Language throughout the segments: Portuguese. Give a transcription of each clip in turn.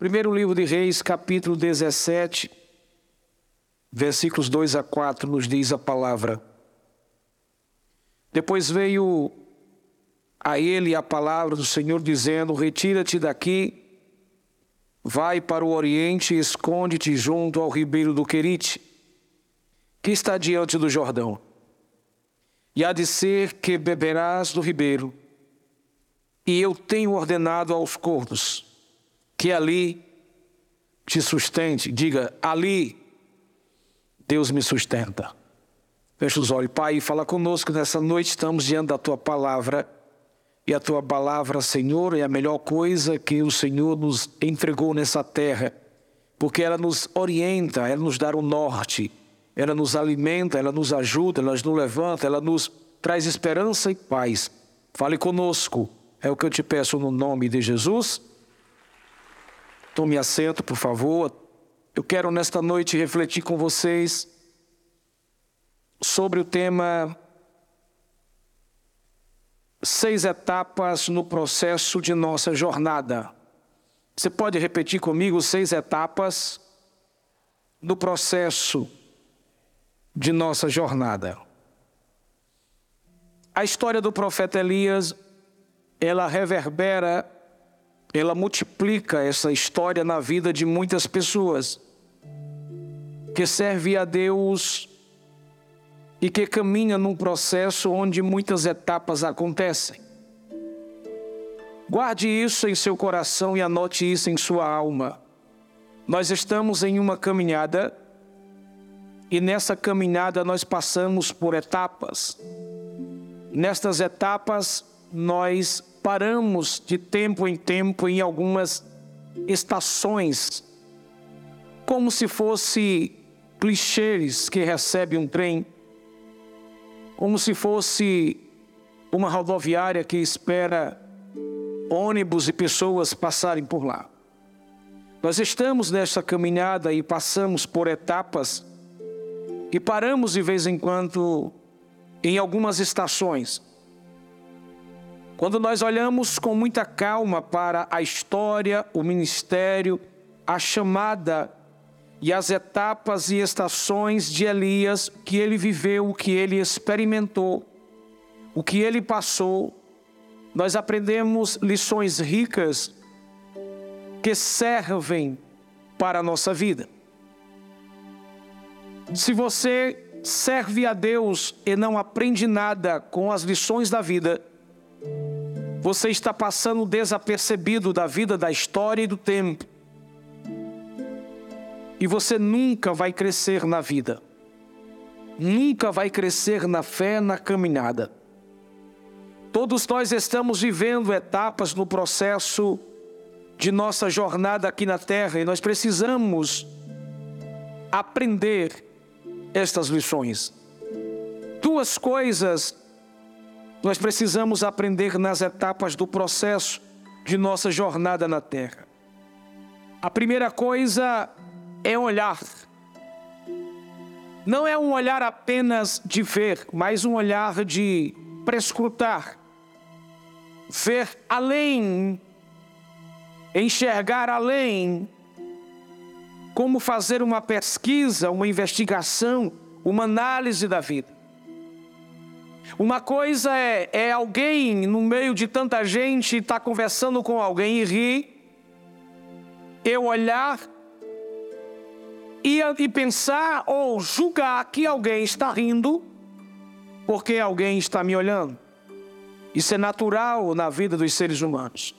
Primeiro livro de Reis, capítulo 17, versículos 2 a 4, nos diz a palavra. Depois veio a ele a palavra do Senhor dizendo: Retira-te daqui, vai para o oriente e esconde-te junto ao ribeiro do Querite, que está diante do Jordão. E há de ser que beberás do ribeiro, e eu tenho ordenado aos corvos que ali te sustente. Diga, ali Deus me sustenta. Feche os olhos, Pai, fala conosco nessa noite. Estamos diante da tua palavra. E a tua palavra, Senhor, é a melhor coisa que o Senhor nos entregou nessa terra, porque ela nos orienta, ela nos dá o norte, ela nos alimenta, ela nos ajuda, ela nos levanta, ela nos traz esperança e paz. Fale conosco, é o que eu te peço no nome de Jesus. Tome assento, por favor. Eu quero nesta noite refletir com vocês sobre o tema Seis etapas no processo de nossa jornada. Você pode repetir comigo seis etapas no processo de nossa jornada. A história do profeta Elias, ela reverbera ela multiplica essa história na vida de muitas pessoas que servem a Deus e que caminham num processo onde muitas etapas acontecem. Guarde isso em seu coração e anote isso em sua alma. Nós estamos em uma caminhada e nessa caminhada nós passamos por etapas. Nestas etapas nós paramos de tempo em tempo em algumas estações, como se fosse clichês que recebe um trem, como se fosse uma rodoviária que espera ônibus e pessoas passarem por lá. Nós estamos nessa caminhada e passamos por etapas e paramos de vez em quando em algumas estações quando nós olhamos com muita calma para a história, o ministério, a chamada e as etapas e estações de Elias que ele viveu, o que ele experimentou, o que ele passou, nós aprendemos lições ricas que servem para a nossa vida. Se você serve a Deus e não aprende nada com as lições da vida, você está passando desapercebido da vida, da história e do tempo. E você nunca vai crescer na vida. Nunca vai crescer na fé, na caminhada. Todos nós estamos vivendo etapas no processo de nossa jornada aqui na terra e nós precisamos aprender estas lições. Duas coisas nós precisamos aprender nas etapas do processo de nossa jornada na terra. A primeira coisa é olhar. Não é um olhar apenas de ver, mas um olhar de prescrutar, ver além, enxergar além, como fazer uma pesquisa, uma investigação, uma análise da vida. Uma coisa é, é alguém no meio de tanta gente estar tá conversando com alguém e rir, eu olhar e, e pensar ou julgar que alguém está rindo porque alguém está me olhando. Isso é natural na vida dos seres humanos.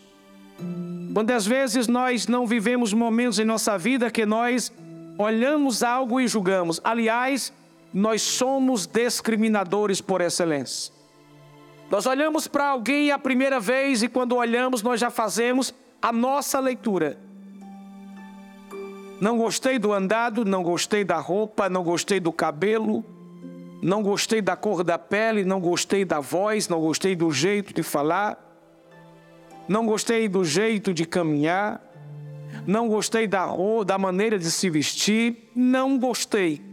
Quantas vezes nós não vivemos momentos em nossa vida que nós olhamos algo e julgamos. Aliás, nós somos discriminadores por excelência. Nós olhamos para alguém a primeira vez e quando olhamos nós já fazemos a nossa leitura. Não gostei do andado, não gostei da roupa, não gostei do cabelo, não gostei da cor da pele, não gostei da voz, não gostei do jeito de falar, não gostei do jeito de caminhar, não gostei da, da maneira de se vestir, não gostei.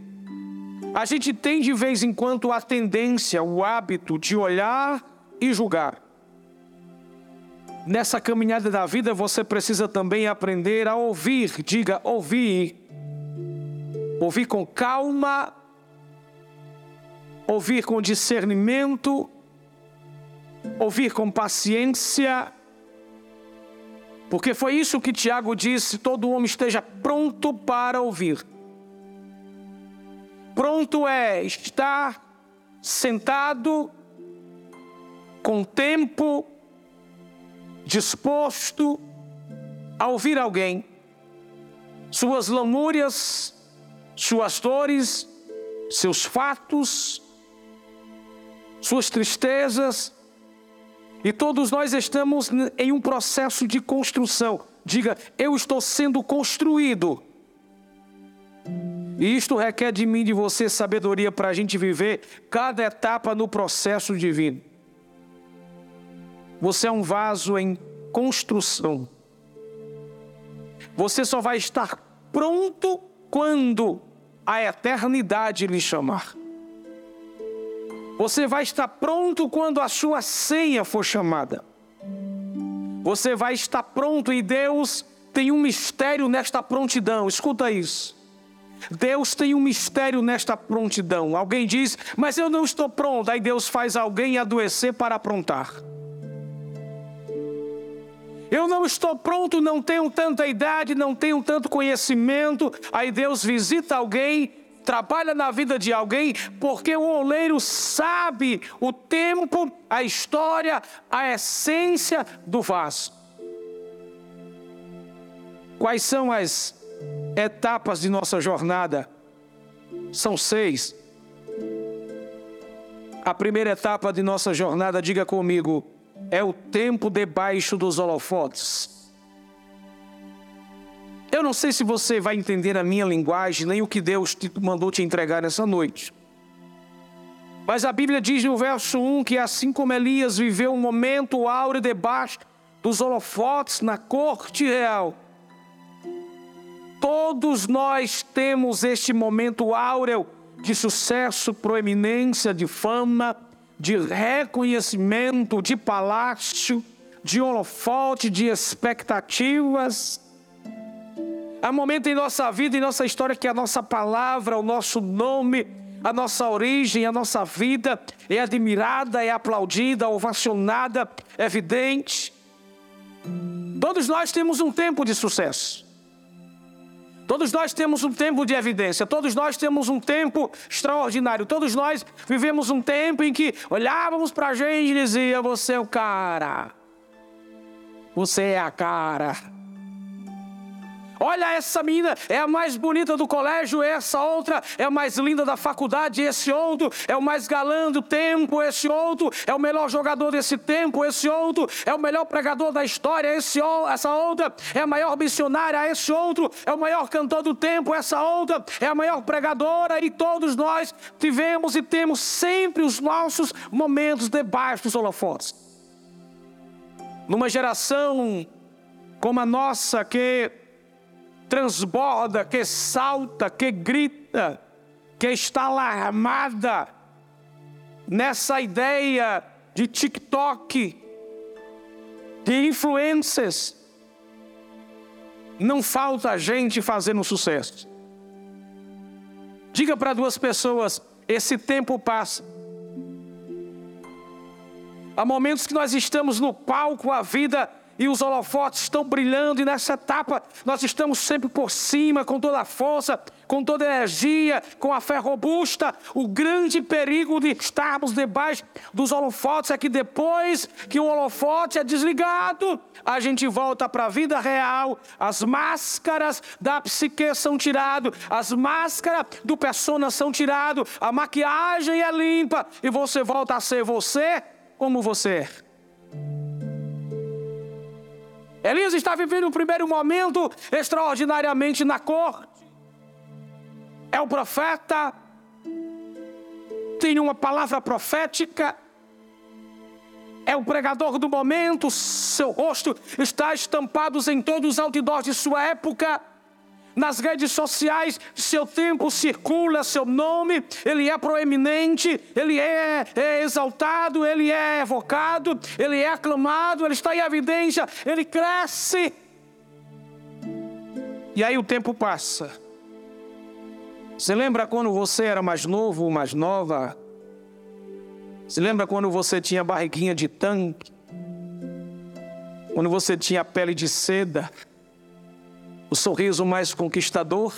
A gente tem de vez em quando a tendência, o hábito de olhar e julgar. nessa caminhada da vida você precisa também aprender a ouvir. Diga, ouvir. Ouvir com calma, ouvir com discernimento, ouvir com paciência. Porque foi isso que Tiago disse: todo homem esteja pronto para ouvir. Pronto é estar sentado, com tempo, disposto a ouvir alguém, suas lamúrias, suas dores, seus fatos, suas tristezas, e todos nós estamos em um processo de construção. Diga, eu estou sendo construído. E isto requer de mim, de você, sabedoria para a gente viver cada etapa no processo divino. Você é um vaso em construção. Você só vai estar pronto quando a eternidade lhe chamar. Você vai estar pronto quando a sua senha for chamada. Você vai estar pronto e Deus tem um mistério nesta prontidão. Escuta isso. Deus tem um mistério nesta prontidão. Alguém diz, mas eu não estou pronto. Aí Deus faz alguém adoecer para aprontar. Eu não estou pronto, não tenho tanta idade, não tenho tanto conhecimento. Aí Deus visita alguém, trabalha na vida de alguém, porque o oleiro sabe o tempo, a história, a essência do vaso. Quais são as etapas de nossa jornada? São seis. A primeira etapa de nossa jornada, diga comigo, é o tempo debaixo dos holofotes. Eu não sei se você vai entender a minha linguagem, nem o que Deus te mandou te entregar nessa noite. Mas a Bíblia diz no verso 1 que assim como Elias viveu um momento áureo debaixo dos holofotes na corte real, todos nós temos este momento áureo de sucesso, proeminência, de fama, de reconhecimento, de palácio, de holofote, de expectativas. Há momento em nossa vida, em nossa história, que a nossa palavra, o nosso nome, a nossa origem, a nossa vida é admirada, é aplaudida, ovacionada, é evidente. Todos nós temos um tempo de sucesso. Todos nós temos um tempo de evidência, todos nós temos um tempo extraordinário, todos nós vivemos um tempo em que olhávamos para a gente e dizia: Você é o cara, você é a cara. Olha essa menina, é a mais bonita do colégio, essa outra é a mais linda da faculdade, esse outro é o mais galã do tempo, esse outro é o melhor jogador desse tempo, esse outro é o melhor pregador da história, esse, essa outra é a maior missionária, esse outro é o maior cantor do tempo, essa outra é a maior pregadora, e todos nós tivemos e temos sempre os nossos momentos debaixo dos holofotes. Numa geração como a nossa, que transborda, que salta, que grita, que está alarmada nessa ideia de TikTok, de influências. Não falta gente fazendo sucesso. Diga para duas pessoas: esse tempo passa. Há momentos que nós estamos no palco, a vida e os holofotes estão brilhando, e nessa etapa nós estamos sempre por cima, com toda a força, com toda a energia, com a fé robusta. O grande perigo de estarmos debaixo dos holofotes é que depois que o holofote é desligado, a gente volta para a vida real, as máscaras da psique são tiradas, as máscaras do persona são tiradas, a maquiagem é limpa e você volta a ser você como você é. Elias está vivendo um primeiro momento extraordinariamente na corte. É o profeta, tem uma palavra profética, é o pregador do momento, seu rosto está estampado em todos os outdoors de sua época. Nas redes sociais, seu tempo circula, seu nome, ele é proeminente, ele é, é, exaltado, ele é evocado, ele é aclamado, ele está em evidência, ele cresce. E aí o tempo passa. Você lembra quando você era mais novo, mais nova? Você lembra quando você tinha barriguinha de tanque? Quando você tinha pele de seda? O sorriso mais conquistador.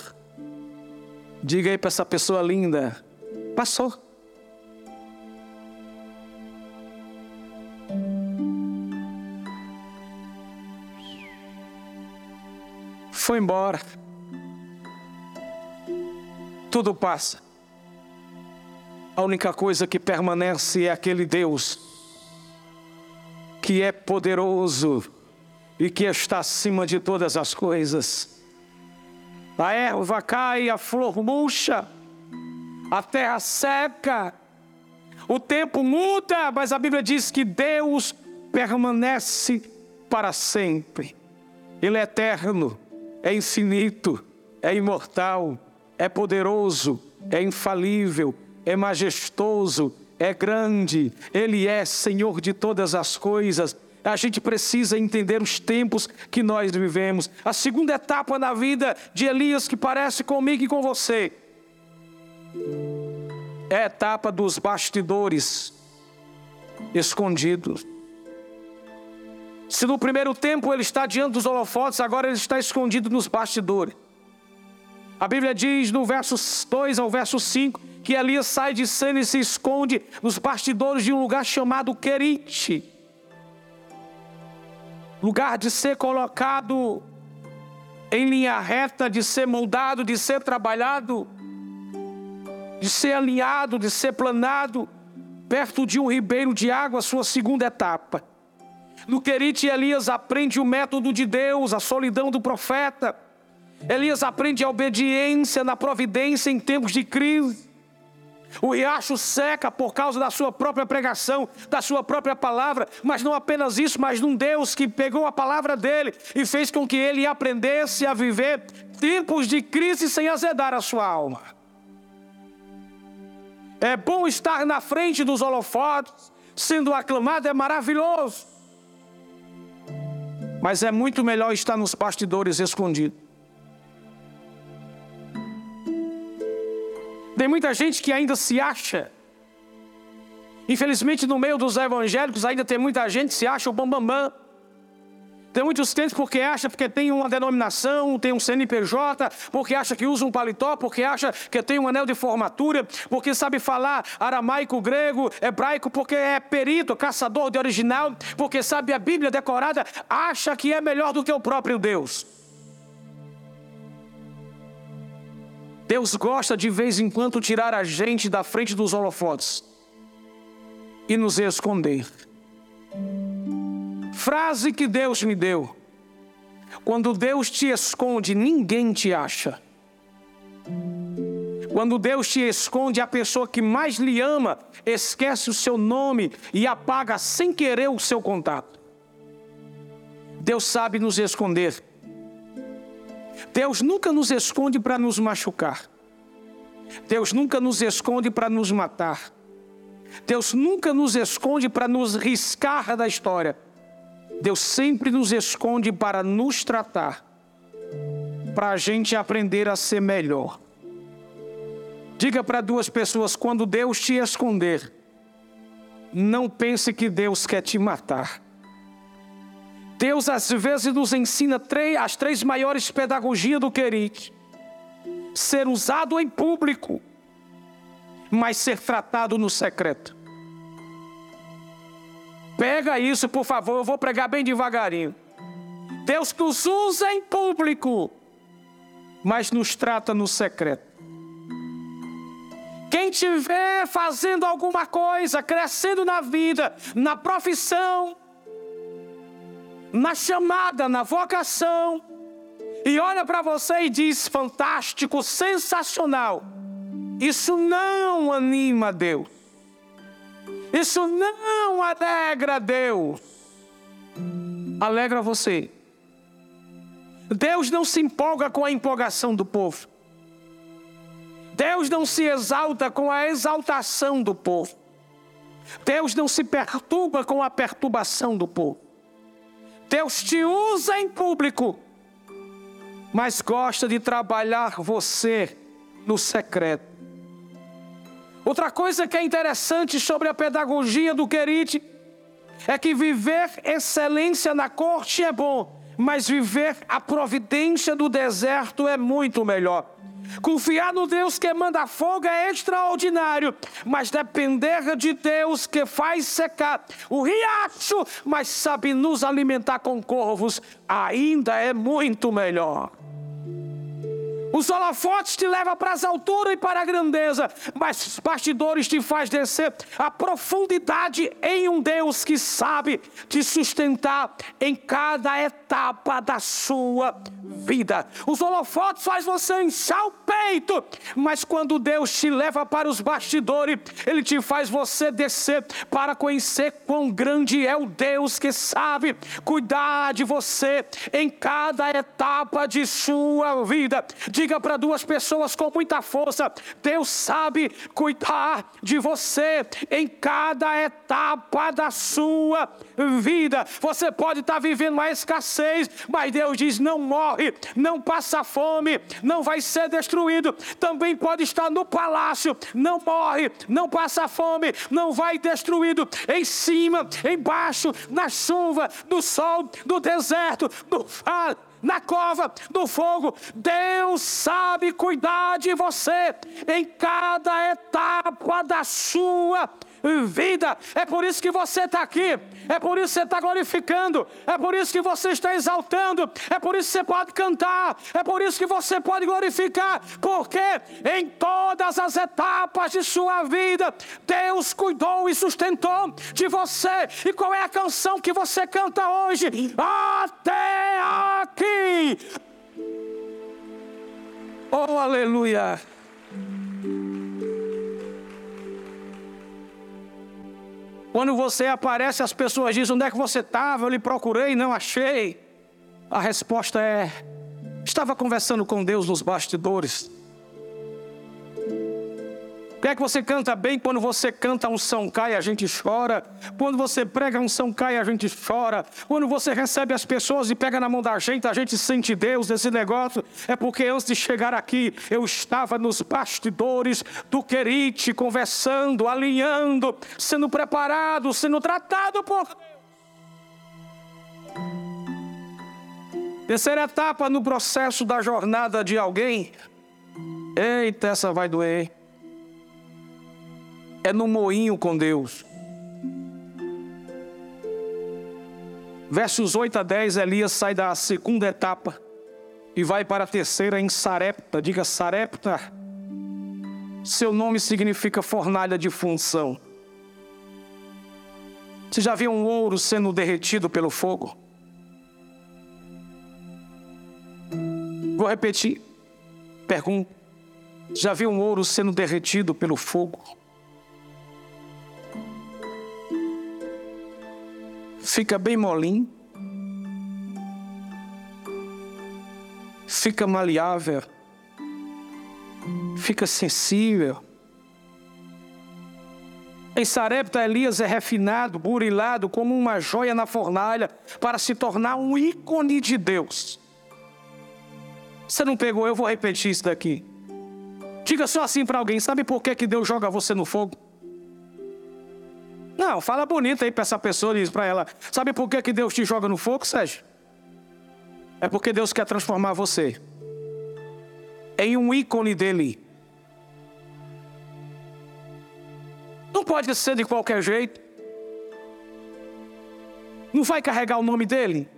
Diga aí para essa pessoa linda: passou. Foi embora. Tudo passa. A única coisa que permanece é aquele Deus que é poderoso e que está acima de todas as coisas. A erva cai, a flor murcha, a terra seca, o tempo muda, mas a Bíblia diz que Deus permanece para sempre. Ele é eterno, é infinito, é imortal, é poderoso, é infalível, é majestoso, é grande, Ele é Senhor de todas as coisas a gente precisa entender os tempos que nós vivemos. A segunda etapa na vida de Elias, que parece comigo e com você, é a etapa dos bastidores escondidos. Se no primeiro tempo ele está diante dos holofotes, agora ele está escondido nos bastidores. A Bíblia diz no verso 2 ao verso 5 que Elias sai de cena e se esconde nos bastidores de um lugar chamado Querite lugar de ser colocado em linha reta, de ser moldado, de ser trabalhado, de ser alinhado, de ser planado, perto de um ribeiro de água, sua segunda etapa. No Querite, Elias aprende o método de Deus, a solidão do profeta. Elias aprende a obediência na providência em tempos de crise. O riacho seca por causa da sua própria pregação, da sua própria palavra, mas não apenas isso, mas num Deus que pegou a palavra dele e fez com que ele aprendesse a viver tempos de crise sem azedar a sua alma. É bom estar na frente dos holofotes, sendo aclamado, é maravilhoso. Mas é muito melhor estar nos bastidores escondido. Tem muita gente que ainda se acha. Infelizmente, no meio dos evangélicos, ainda tem muita gente que se acha o bambambam. Bam, bam. Tem muitos crentes porque acha porque tem uma denominação, tem um CNPJ, porque acha que usa um paletó, porque acha que tem um anel de formatura, porque sabe falar aramaico, grego, hebraico, porque é perito, caçador de original, porque sabe a Bíblia decorada, acha que é melhor do que o próprio Deus. Deus gosta de vez em quando tirar a gente da frente dos holofotes e nos esconder. Frase que Deus me deu: quando Deus te esconde, ninguém te acha. Quando Deus te esconde, a pessoa que mais lhe ama esquece o seu nome e apaga sem querer o seu contato. Deus sabe nos esconder. Deus nunca nos esconde para nos machucar. Deus nunca nos esconde para nos matar. Deus nunca nos esconde para nos riscar da história. Deus sempre nos esconde para nos tratar, para a gente aprender a ser melhor. Diga para duas pessoas: quando Deus te esconder, não pense que Deus quer te matar. Deus às vezes nos ensina as três maiores pedagogias do querido: ser usado em público, mas ser tratado no secreto. Pega isso, por favor, eu vou pregar bem devagarinho. Deus nos usa em público, mas nos trata no secreto. Quem estiver fazendo alguma coisa, crescendo na vida, na profissão, na chamada, na vocação, e olha para você e diz: fantástico, sensacional. Isso não anima Deus. Isso não alegra Deus. Alegra você. Deus não se empolga com a empolgação do povo. Deus não se exalta com a exaltação do povo. Deus não se perturba com a perturbação do povo. Deus te usa em público, mas gosta de trabalhar você no secreto. Outra coisa que é interessante sobre a pedagogia do Querite é que viver excelência na corte é bom, mas viver a providência do deserto é muito melhor. Confiar no Deus que manda fogo é extraordinário, mas depender de Deus que faz secar o riacho, mas sabe nos alimentar com corvos, ainda é muito melhor. Os holofotes te levam para as alturas e para a grandeza, mas os bastidores te faz descer a profundidade em um Deus que sabe te sustentar em cada etapa da sua vida. Os holofotes faz você inchar o peito, mas quando Deus te leva para os bastidores, Ele te faz você descer para conhecer quão grande é o Deus que sabe cuidar de você em cada etapa de sua vida. De Diga para duas pessoas com muita força: Deus sabe cuidar de você em cada etapa da sua vida. Você pode estar vivendo uma escassez, mas Deus diz: não morre, não passa fome, não vai ser destruído. Também pode estar no palácio, não morre, não passa fome, não vai destruído. Em cima, embaixo, na chuva, no sol, no deserto, no vale na cova do fogo. Deus sabe cuidar de você em cada etapa da sua vida. É por isso que você está aqui, é por isso que você está glorificando, é por isso que você está exaltando, é por isso que você pode cantar, é por isso que você pode glorificar, porque em todas as etapas de sua vida, Deus cuidou e sustentou de você. E qual é a canção que você canta hoje? Até aqui. Oh, aleluia. Quando você aparece, as pessoas dizem: Onde é que você estava? Eu lhe procurei, não achei. A resposta é: Estava conversando com Deus nos bastidores. Por que é que você canta bem quando você canta um São Cai, a gente chora? Quando você prega um São Cai, a gente chora. Quando você recebe as pessoas e pega na mão da gente, a gente sente Deus nesse negócio. É porque antes de chegar aqui, eu estava nos bastidores do Querite, conversando, alinhando, sendo preparado, sendo tratado por Deus. Terceira etapa no processo da jornada de alguém. Eita, essa vai doer é no moinho com Deus. Versos 8 a 10, Elias sai da segunda etapa e vai para a terceira em Sarepta. Diga Sarepta. Seu nome significa fornalha de função. Você já viu um ouro sendo derretido pelo fogo? Vou repetir. Pergunta. Já viu um ouro sendo derretido pelo fogo? Fica bem molinho, fica maleável, fica sensível. Em Sarepta, Elias é refinado, burilado como uma joia na fornalha para se tornar um ícone de Deus. Você não pegou, eu vou repetir isso daqui. Diga só assim para alguém: sabe por que, que Deus joga você no fogo? Não, fala bonito aí para essa pessoa diz para ela: Sabe por que, que Deus te joga no fogo, Sérgio? É porque Deus quer transformar você em um ícone dele. Não pode ser de qualquer jeito. Não vai carregar o nome dele,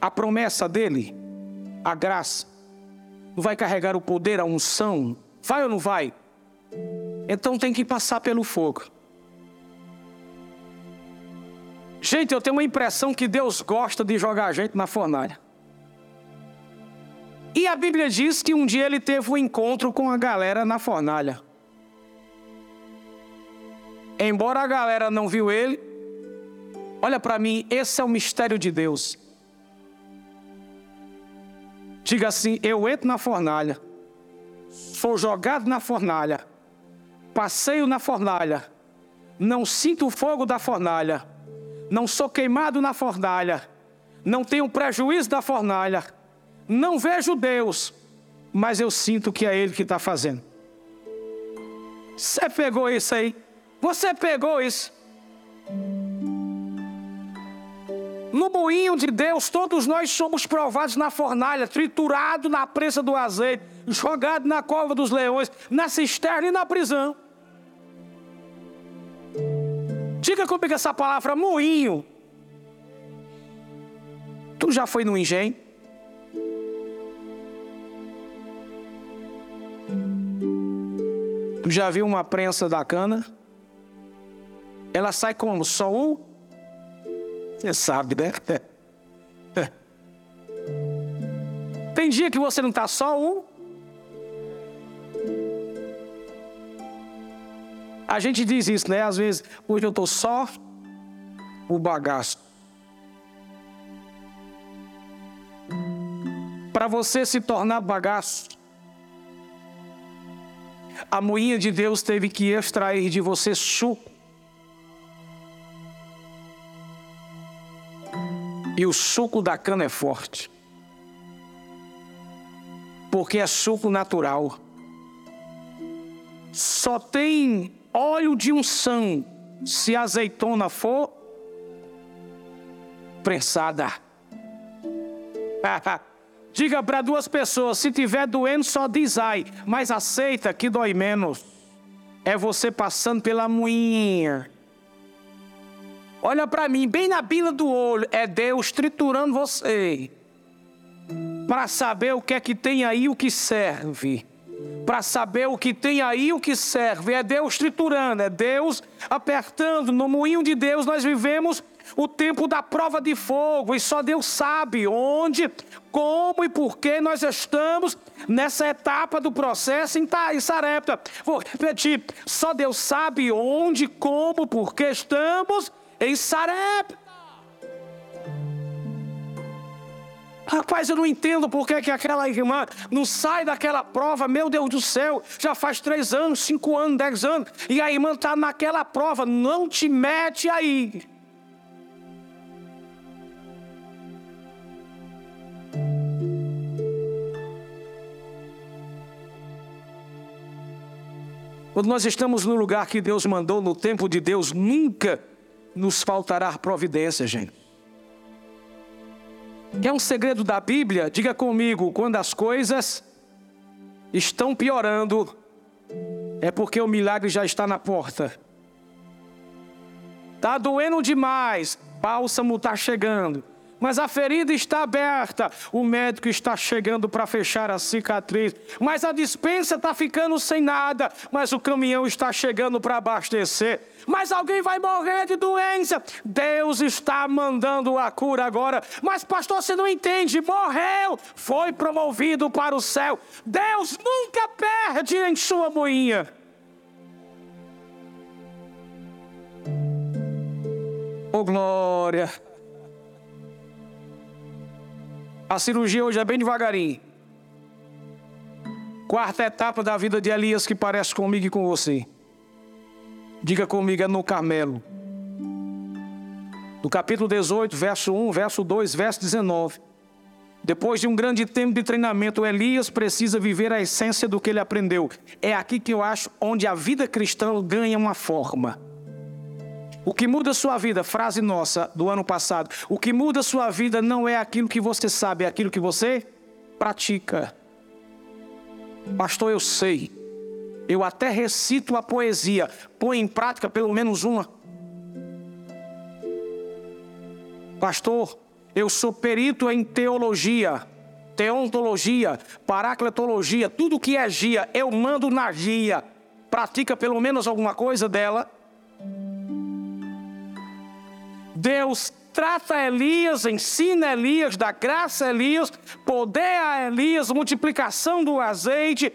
a promessa dele, a graça. Não vai carregar o poder, a unção. Vai ou não vai? Então tem que passar pelo fogo. Gente, eu tenho uma impressão que Deus gosta de jogar a gente na fornalha. E a Bíblia diz que um dia ele teve um encontro com a galera na fornalha. Embora a galera não viu ele, olha para mim, esse é o mistério de Deus. Diga assim: eu entro na fornalha, sou jogado na fornalha, passeio na fornalha, não sinto o fogo da fornalha, não sou queimado na fornalha, não tenho prejuízo da fornalha, não vejo Deus, mas eu sinto que é Ele que está fazendo. Você pegou isso aí? Você pegou isso? No moinho de Deus, todos nós somos provados na fornalha, triturado na presa do azeite, jogado na cova dos leões, na cisterna e na prisão. Diga comigo essa palavra, moinho. Tu já foi no engenho? Tu já viu uma prensa da cana? Ela sai como? Só um? Você sabe, né? Tem dia que você não está só um. A gente diz isso, né? Às vezes, hoje eu estou só o bagaço. Para você se tornar bagaço, a moinha de Deus teve que extrair de você suco. E o suco da cana é forte. Porque é suco natural. Só tem óleo de unção se a azeitona for prensada. Diga para duas pessoas: se tiver doendo, só diz ai, mas aceita que dói menos. É você passando pela moinha. Olha para mim, bem na bila do olho, é Deus triturando você. Para saber o que é que tem aí, o que serve. Para saber o que tem aí, o que serve. É Deus triturando, é Deus apertando. No moinho de Deus nós vivemos o tempo da prova de fogo, e só Deus sabe onde, como e por que nós estamos nessa etapa do processo em Sarepta. Vou repetir: só Deus sabe onde, como, por que estamos em Sarepta. Rapaz, eu não entendo por que, que aquela irmã não sai daquela prova, meu Deus do céu, já faz três anos, cinco anos, dez anos, e a irmã está naquela prova, não te mete aí. Quando nós estamos no lugar que Deus mandou, no tempo de Deus, nunca nos faltará providência, gente. É um segredo da Bíblia? Diga comigo, quando as coisas estão piorando, é porque o milagre já está na porta. Está doendo demais, bálsamo está chegando mas a ferida está aberta. O médico está chegando para fechar a cicatriz, mas a dispensa está ficando sem nada, mas o caminhão está chegando para abastecer. Mas alguém vai morrer de doença. Deus está mandando a cura agora. Mas, pastor, você não entende. Morreu, foi promovido para o céu. Deus nunca perde em sua moinha. Oh, glória. A cirurgia hoje é bem devagarinho. Quarta etapa da vida de Elias que parece comigo e com você. Diga comigo, é no Carmelo. No capítulo 18, verso 1, verso 2, verso 19. Depois de um grande tempo de treinamento, Elias precisa viver a essência do que ele aprendeu. É aqui que eu acho onde a vida cristã ganha uma forma. O que muda a sua vida, frase nossa do ano passado, o que muda a sua vida não é aquilo que você sabe, é aquilo que você pratica. Pastor, eu sei. Eu até recito a poesia, põe em prática pelo menos uma. Pastor, eu sou perito em teologia, teontologia, paracletologia, tudo que é gia, eu mando na gia. Pratica pelo menos alguma coisa dela? Deus trata Elias, ensina Elias, dá graça a Elias, poder a Elias, multiplicação do azeite.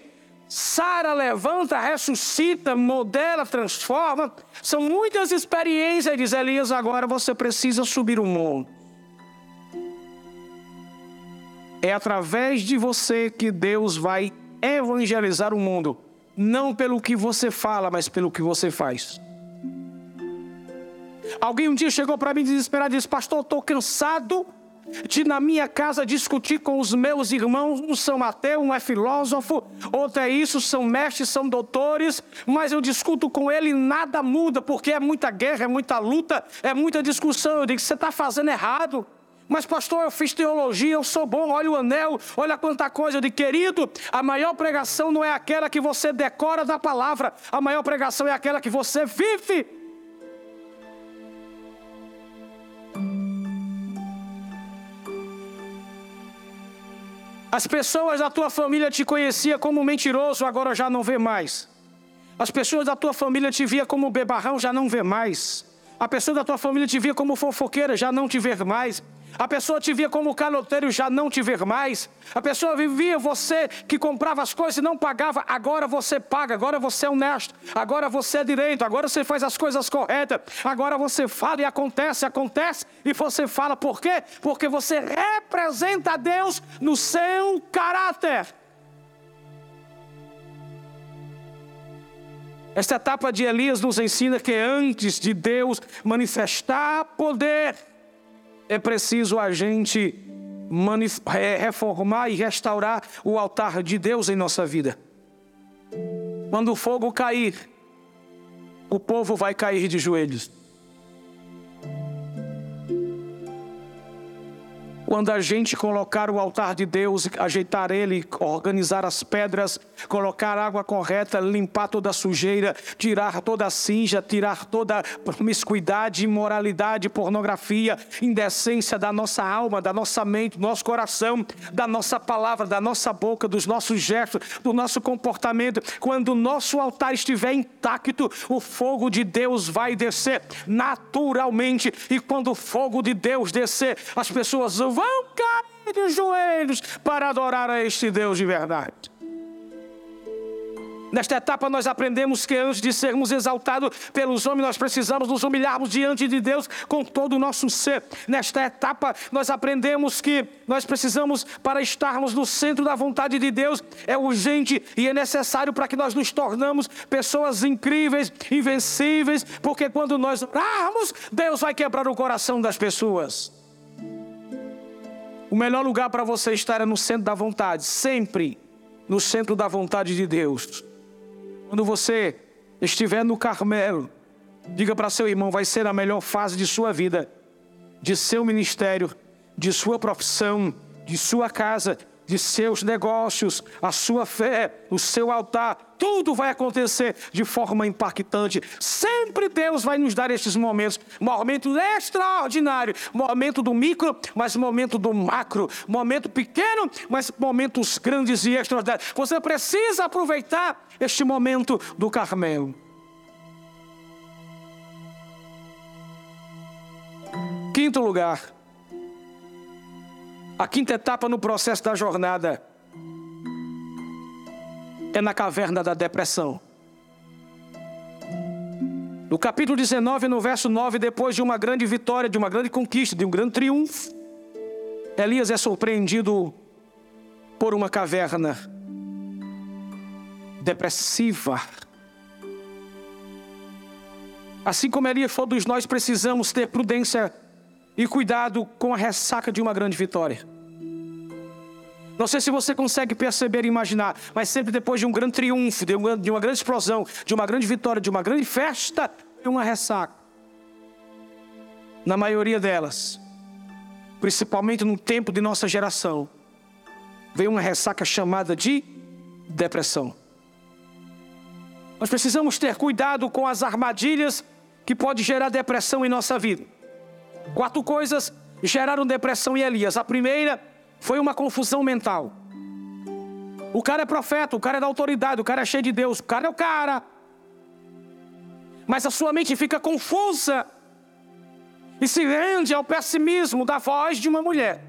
Sara levanta, ressuscita, modela, transforma. São muitas experiências, diz Elias. Agora você precisa subir o monte. É através de você que Deus vai evangelizar o mundo, não pelo que você fala, mas pelo que você faz. Alguém um dia chegou para mim desesperado e disse: Pastor, estou cansado de na minha casa discutir com os meus irmãos, um são ateu, um é filósofo, outro é isso, são mestres, são doutores, mas eu discuto com ele e nada muda, porque é muita guerra, é muita luta, é muita discussão. Eu digo, você está fazendo errado. Mas, pastor, eu fiz teologia, eu sou bom, olha o anel, olha quanta coisa. Digo, querido, a maior pregação não é aquela que você decora da palavra, a maior pregação é aquela que você vive. As pessoas da tua família te conheciam como mentiroso, agora já não vê mais. As pessoas da tua família te via como bebarrão, já não vê mais. A pessoa da tua família te via como fofoqueira, já não te vê mais. A pessoa te via como caloteiro, já não te ver mais. A pessoa vivia você que comprava as coisas e não pagava, agora você paga, agora você é honesto, agora você é direito, agora você faz as coisas corretas, agora você fala e acontece, acontece, e você fala por quê? Porque você representa Deus no seu caráter. Esta etapa de Elias nos ensina que antes de Deus manifestar poder, é preciso a gente reformar e restaurar o altar de Deus em nossa vida. Quando o fogo cair, o povo vai cair de joelhos. Quando a gente colocar o altar de Deus, ajeitar ele, organizar as pedras, colocar água correta, limpar toda a sujeira, tirar toda a cinja, tirar toda promiscuidade, imoralidade, pornografia, indecência da nossa alma, da nossa mente, do nosso coração, da nossa palavra, da nossa boca, dos nossos gestos, do nosso comportamento. Quando o nosso altar estiver intacto, o fogo de Deus vai descer naturalmente. E quando o fogo de Deus descer, as pessoas vão vão cair de joelhos para adorar a este Deus de verdade. Nesta etapa, nós aprendemos que antes de sermos exaltados pelos homens, nós precisamos nos humilharmos diante de Deus com todo o nosso ser. Nesta etapa, nós aprendemos que nós precisamos, para estarmos no centro da vontade de Deus, é urgente e é necessário para que nós nos tornamos pessoas incríveis, invencíveis, porque quando nós orarmos, Deus vai quebrar o coração das pessoas. O melhor lugar para você estar é no centro da vontade, sempre no centro da vontade de Deus. Quando você estiver no Carmelo, diga para seu irmão: vai ser a melhor fase de sua vida, de seu ministério, de sua profissão, de sua casa, de seus negócios, a sua fé, o seu altar, tudo vai acontecer de forma impactante. Sempre Deus vai nos dar estes momentos, momento extraordinário, momento do micro, mas momento do macro, momento pequeno, mas momentos grandes e extraordinários. Você precisa aproveitar este momento do Carmelo. Quinto lugar, a quinta etapa no processo da jornada é na caverna da depressão. No capítulo 19, no verso 9, depois de uma grande vitória, de uma grande conquista, de um grande triunfo, Elias é surpreendido por uma caverna depressiva. Assim como Elias, todos nós precisamos ter prudência e cuidado com a ressaca de uma grande vitória. Não sei se você consegue perceber e imaginar, mas sempre depois de um grande triunfo, de uma, de uma grande explosão, de uma grande vitória, de uma grande festa, uma ressaca. Na maioria delas, principalmente no tempo de nossa geração, vem uma ressaca chamada de depressão. Nós precisamos ter cuidado com as armadilhas que pode gerar depressão em nossa vida. Quatro coisas geraram depressão em Elias. A primeira foi uma confusão mental. O cara é profeta, o cara é da autoridade, o cara é cheio de Deus, o cara é o cara. Mas a sua mente fica confusa e se rende ao pessimismo da voz de uma mulher.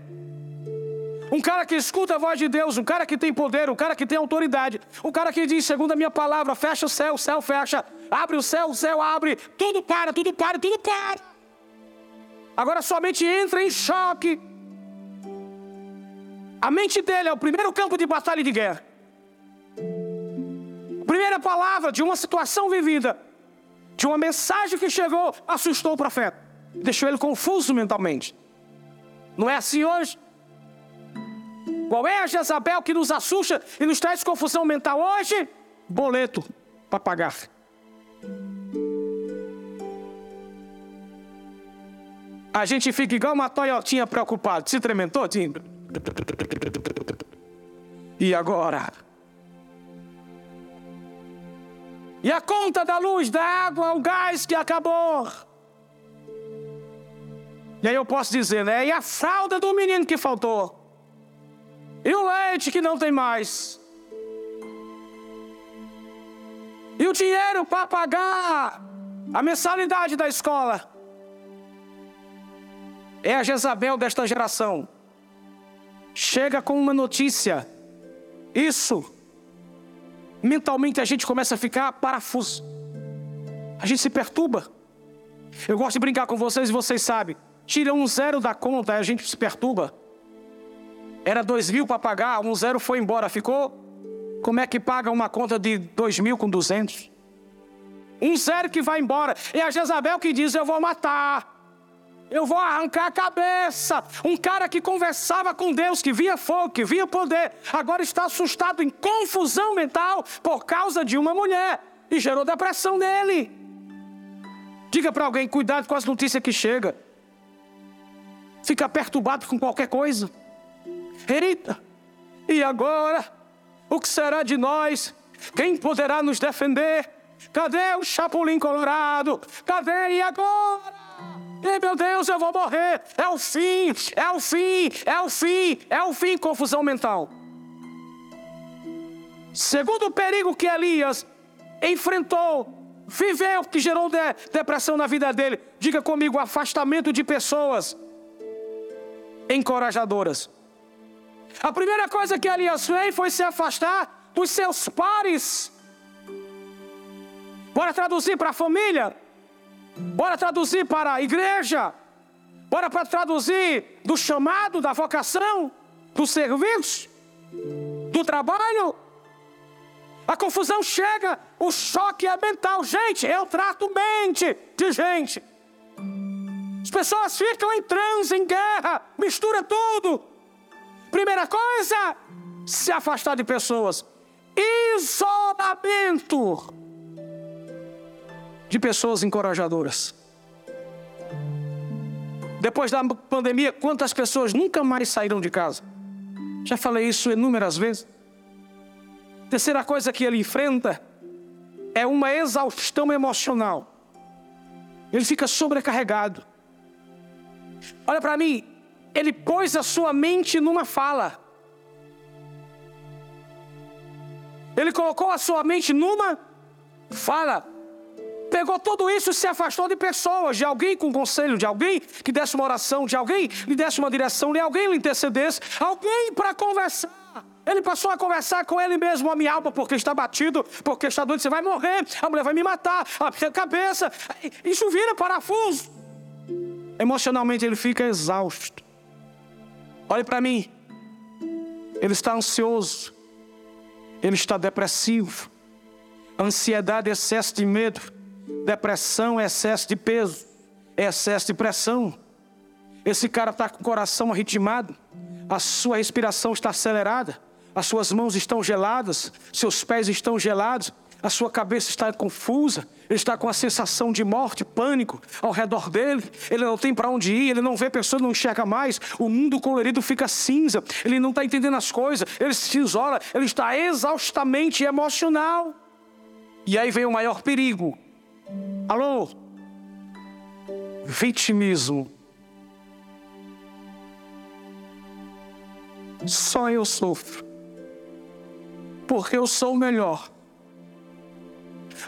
Um cara que escuta a voz de Deus, um cara que tem poder, um cara que tem autoridade, um cara que diz, segundo a minha palavra, fecha o céu, o céu fecha, abre o céu, o céu abre, tudo para, tudo para, tudo para. Agora sua mente entra em choque. A mente dele é o primeiro campo de batalha de guerra. Primeira palavra de uma situação vivida, de uma mensagem que chegou, assustou o profeta, deixou ele confuso mentalmente. Não é assim hoje? Qual é a Jezabel que nos assusta e nos traz confusão mental hoje? Boleto para pagar. A gente fica igual uma Toyotinha preocupado. Se trementou, Tim? E agora? E a conta da luz, da água, o gás que acabou. E aí eu posso dizer, né? E a fralda do menino que faltou. E o leite que não tem mais. E o dinheiro para pagar a mensalidade da escola. É a Jezabel desta geração. Chega com uma notícia. Isso. Mentalmente a gente começa a ficar parafuso. A gente se perturba. Eu gosto de brincar com vocês e vocês sabem. Tira um zero da conta e a gente se perturba. Era dois mil para pagar, um zero foi embora, ficou? Como é que paga uma conta de dois mil com duzentos? Um zero que vai embora. E a Jezabel que diz: Eu vou matar. Eu vou arrancar a cabeça. Um cara que conversava com Deus, que via fogo, que via poder, agora está assustado em confusão mental por causa de uma mulher e gerou depressão nele. Diga para alguém: cuidado com as notícias que chegam. Fica perturbado com qualquer coisa. Eita, e agora? O que será de nós? Quem poderá nos defender? Cadê o Chapolin Colorado? Cadê e agora? Ei, meu Deus, eu vou morrer. É o fim, é o fim, é o fim, é o fim. Confusão mental. Segundo perigo que Elias enfrentou, viveu, que gerou de, depressão na vida dele. Diga comigo: afastamento de pessoas encorajadoras. A primeira coisa que Elias fez foi se afastar dos seus pares. Bora traduzir para a família. Bora traduzir para a igreja. Bora para traduzir do chamado, da vocação, do serviço, do trabalho. A confusão chega, o choque é mental. Gente, eu trato mente de gente. As pessoas ficam em transe, em guerra, mistura tudo. Primeira coisa, se afastar de pessoas. Isolamento de pessoas encorajadoras. Depois da pandemia, quantas pessoas nunca mais saíram de casa? Já falei isso inúmeras vezes. Terceira coisa que ele enfrenta é uma exaustão emocional. Ele fica sobrecarregado. Olha para mim, ele pôs a sua mente numa fala. Ele colocou a sua mente numa fala. Pegou tudo isso e se afastou de pessoas, de alguém com conselho, de alguém que desse uma oração, de alguém lhe desse uma direção, de alguém lhe intercedesse, alguém para conversar. Ele passou a conversar com ele mesmo, a minha alma, porque está batido, porque está doente, você vai morrer, a mulher vai me matar, a minha cabeça. Isso vira parafuso. Emocionalmente ele fica exausto. Olhe para mim. Ele está ansioso. Ele está depressivo. Ansiedade excesso de medo. Depressão é excesso de peso. É excesso de pressão. Esse cara está com o coração arritmado. A sua respiração está acelerada. As suas mãos estão geladas. Seus pés estão gelados a sua cabeça está confusa, ele está com a sensação de morte, pânico ao redor dele, ele não tem para onde ir, ele não vê pessoas, não enxerga mais, o mundo colorido fica cinza, ele não está entendendo as coisas, ele se isola, ele está exaustamente emocional. E aí vem o maior perigo. Alô? Vitimismo. Só eu sofro, porque eu sou o melhor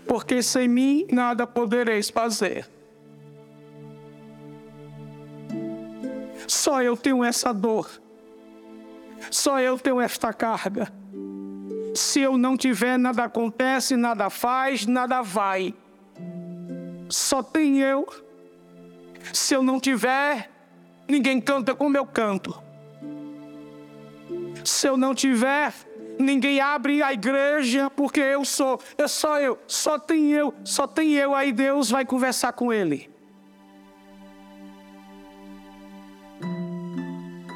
porque sem mim nada podereis fazer. Só eu tenho essa dor, só eu tenho esta carga. Se eu não tiver, nada acontece, nada faz, nada vai. Só tem eu. Se eu não tiver, ninguém canta como eu canto. Se eu não tiver, ninguém abre a igreja porque eu sou, é só eu, só tem eu, só tem eu. Aí Deus vai conversar com ele.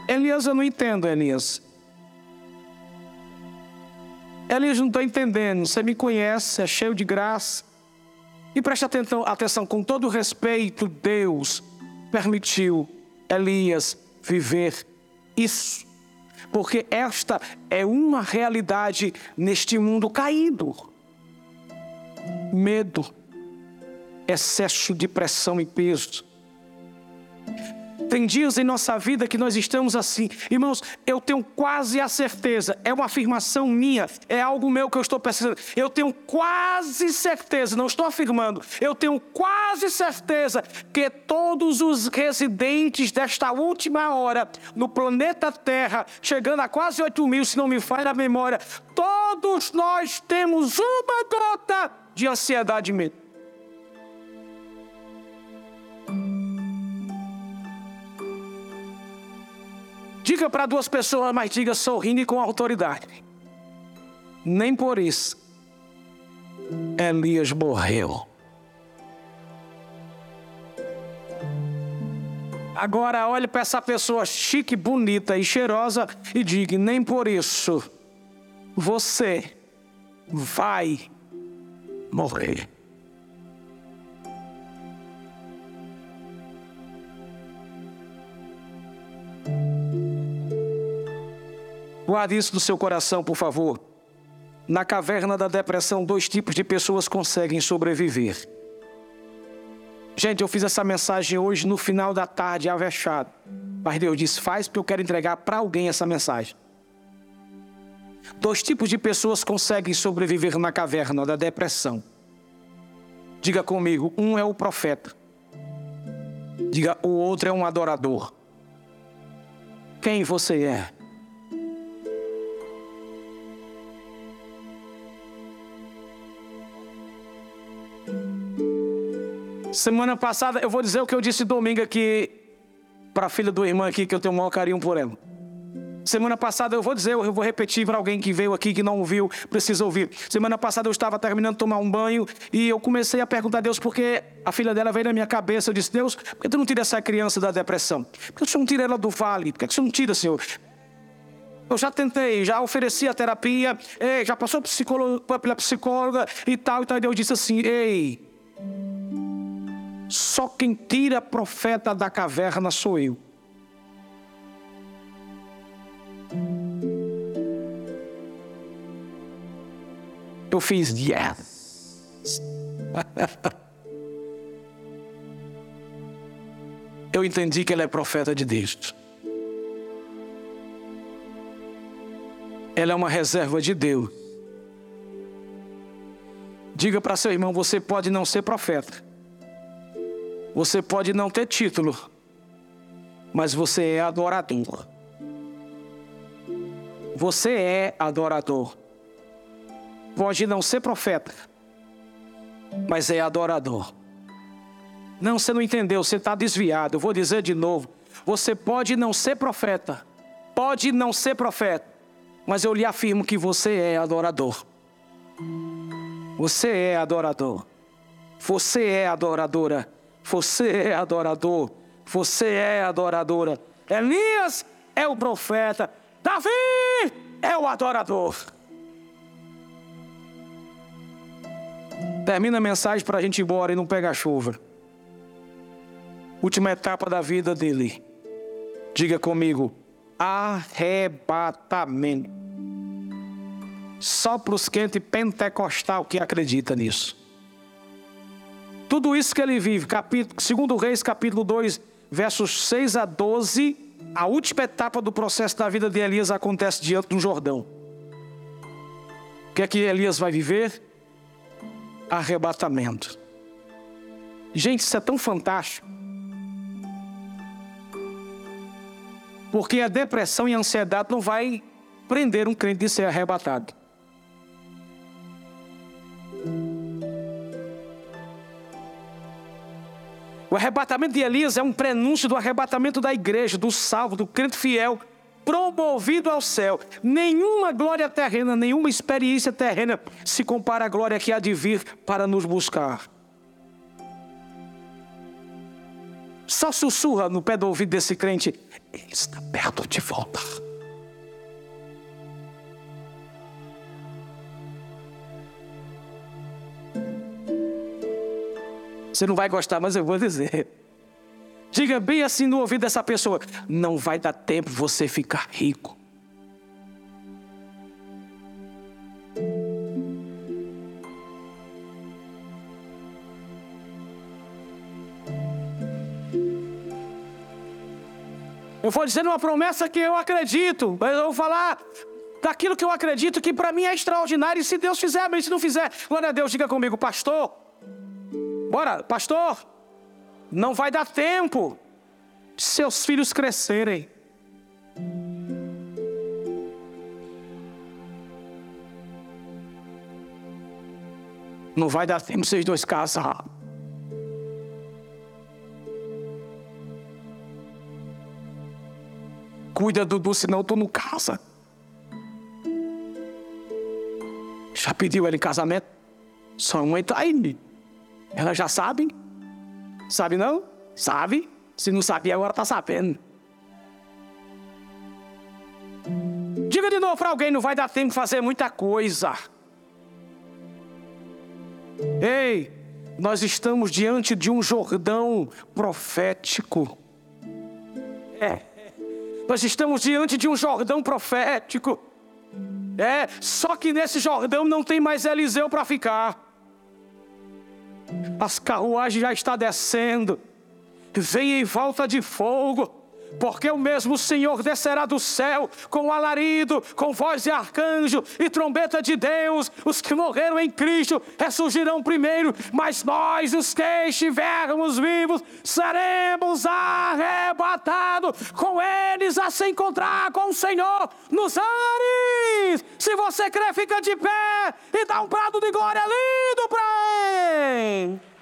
Elias, eu não entendo, Elias. Elias, não estou entendendo. Você me conhece, é cheio de graça. E preste atenção, atenção, com todo respeito, Deus permitiu Elias viver isso. Porque esta é uma realidade neste mundo caído. Medo, excesso de pressão e peso tem dias em nossa vida que nós estamos assim. Irmãos, eu tenho quase a certeza, é uma afirmação minha, é algo meu que eu estou pensando. Eu tenho quase certeza, não estou afirmando, eu tenho quase certeza que todos os residentes desta última hora no planeta Terra, chegando a quase 8 mil, se não me falha a memória, todos nós temos uma gota de ansiedade e medo. Diga para duas pessoas, mas diga sorrindo e com autoridade. Nem por isso Elias morreu. Agora olhe para essa pessoa chique, bonita e cheirosa e diga: nem por isso você vai morrer. Guarde isso no seu coração, por favor. Na caverna da depressão, dois tipos de pessoas conseguem sobreviver. Gente, eu fiz essa mensagem hoje no final da tarde, avexado. Mas Deus disse: faz porque eu quero entregar para alguém essa mensagem. Dois tipos de pessoas conseguem sobreviver na caverna da depressão. Diga comigo: um é o profeta. Diga, o outro é um adorador. Quem você é? Semana passada, eu vou dizer o que eu disse domingo aqui para a filha do irmão aqui, que eu tenho o maior carinho por ela. Semana passada eu vou dizer, eu vou repetir para alguém que veio aqui que não ouviu, precisa ouvir. Semana passada eu estava terminando de tomar um banho e eu comecei a perguntar a Deus porque a filha dela veio na minha cabeça. Eu disse: Deus, por que tu não tira essa criança da depressão? Por que tu não tira ela do vale? Por que tu não tira, Senhor? Eu já tentei, já ofereci a terapia, já passou pela psicóloga e tal, e tal. E Deus disse assim: Ei, só quem tira profeta da caverna sou eu. Eu fiz yes. eu entendi que ele é profeta de Deus. Ela é uma reserva de Deus. Diga para seu irmão: você pode não ser profeta você pode não ter título, mas você é adorador. Você é adorador. Pode não ser profeta, mas é adorador. Não, você não entendeu, você está desviado. Eu vou dizer de novo. Você pode não ser profeta, pode não ser profeta, mas eu lhe afirmo que você é adorador. Você é adorador. Você é adoradora. Você é adorador. Você é adoradora. Elias é o profeta. Davi é o adorador. Termina a mensagem para a gente ir embora e não pegar chuva. Última etapa da vida dele. Diga comigo: arrebatamento. Só para os quentes pentecostal que acredita nisso. Tudo isso que ele vive, capítulo, segundo Reis, capítulo 2, versos 6 a 12, a última etapa do processo da vida de Elias acontece diante do Jordão. O que é que Elias vai viver? Arrebatamento. Gente, isso é tão fantástico. Porque a depressão e a ansiedade não vai prender um crente de ser arrebatado. O arrebatamento de Elias é um prenúncio do arrebatamento da igreja, do salvo, do crente fiel, promovido ao céu. Nenhuma glória terrena, nenhuma experiência terrena se compara à glória que há de vir para nos buscar. Só sussurra no pé do ouvido desse crente: Ele está perto de voltar. Você não vai gostar, mas eu vou dizer. Diga bem assim no ouvido dessa pessoa: não vai dar tempo você ficar rico. Eu vou dizer uma promessa que eu acredito, mas eu vou falar daquilo que eu acredito que para mim é extraordinário. E se Deus fizer, amém. Se não fizer, glória a Deus, diga comigo, pastor. Bora, pastor. Não vai dar tempo de seus filhos crescerem. Não vai dar tempo vocês dois casar. Cuida, Dudu, senão tô no casa. Já pediu ela em casamento? Sua mãe tá aí. Ela já sabe? Sabe não? Sabe? Se não sabia, agora tá sabendo. Diga de novo para alguém, não vai dar tempo de fazer muita coisa. Ei, nós estamos diante de um Jordão profético. É. Nós estamos diante de um Jordão profético. É, só que nesse Jordão não tem mais Eliseu para ficar. As carruagens já estão descendo. Vem em volta de fogo porque o mesmo Senhor descerá do céu com alarido, com voz de arcanjo e trombeta de Deus. Os que morreram em Cristo ressurgirão primeiro, mas nós, os que estivermos vivos, seremos arrebatados com eles a se encontrar com o Senhor nos ares. Se você crê, fica de pé e dá um prado de glória lindo para Ele.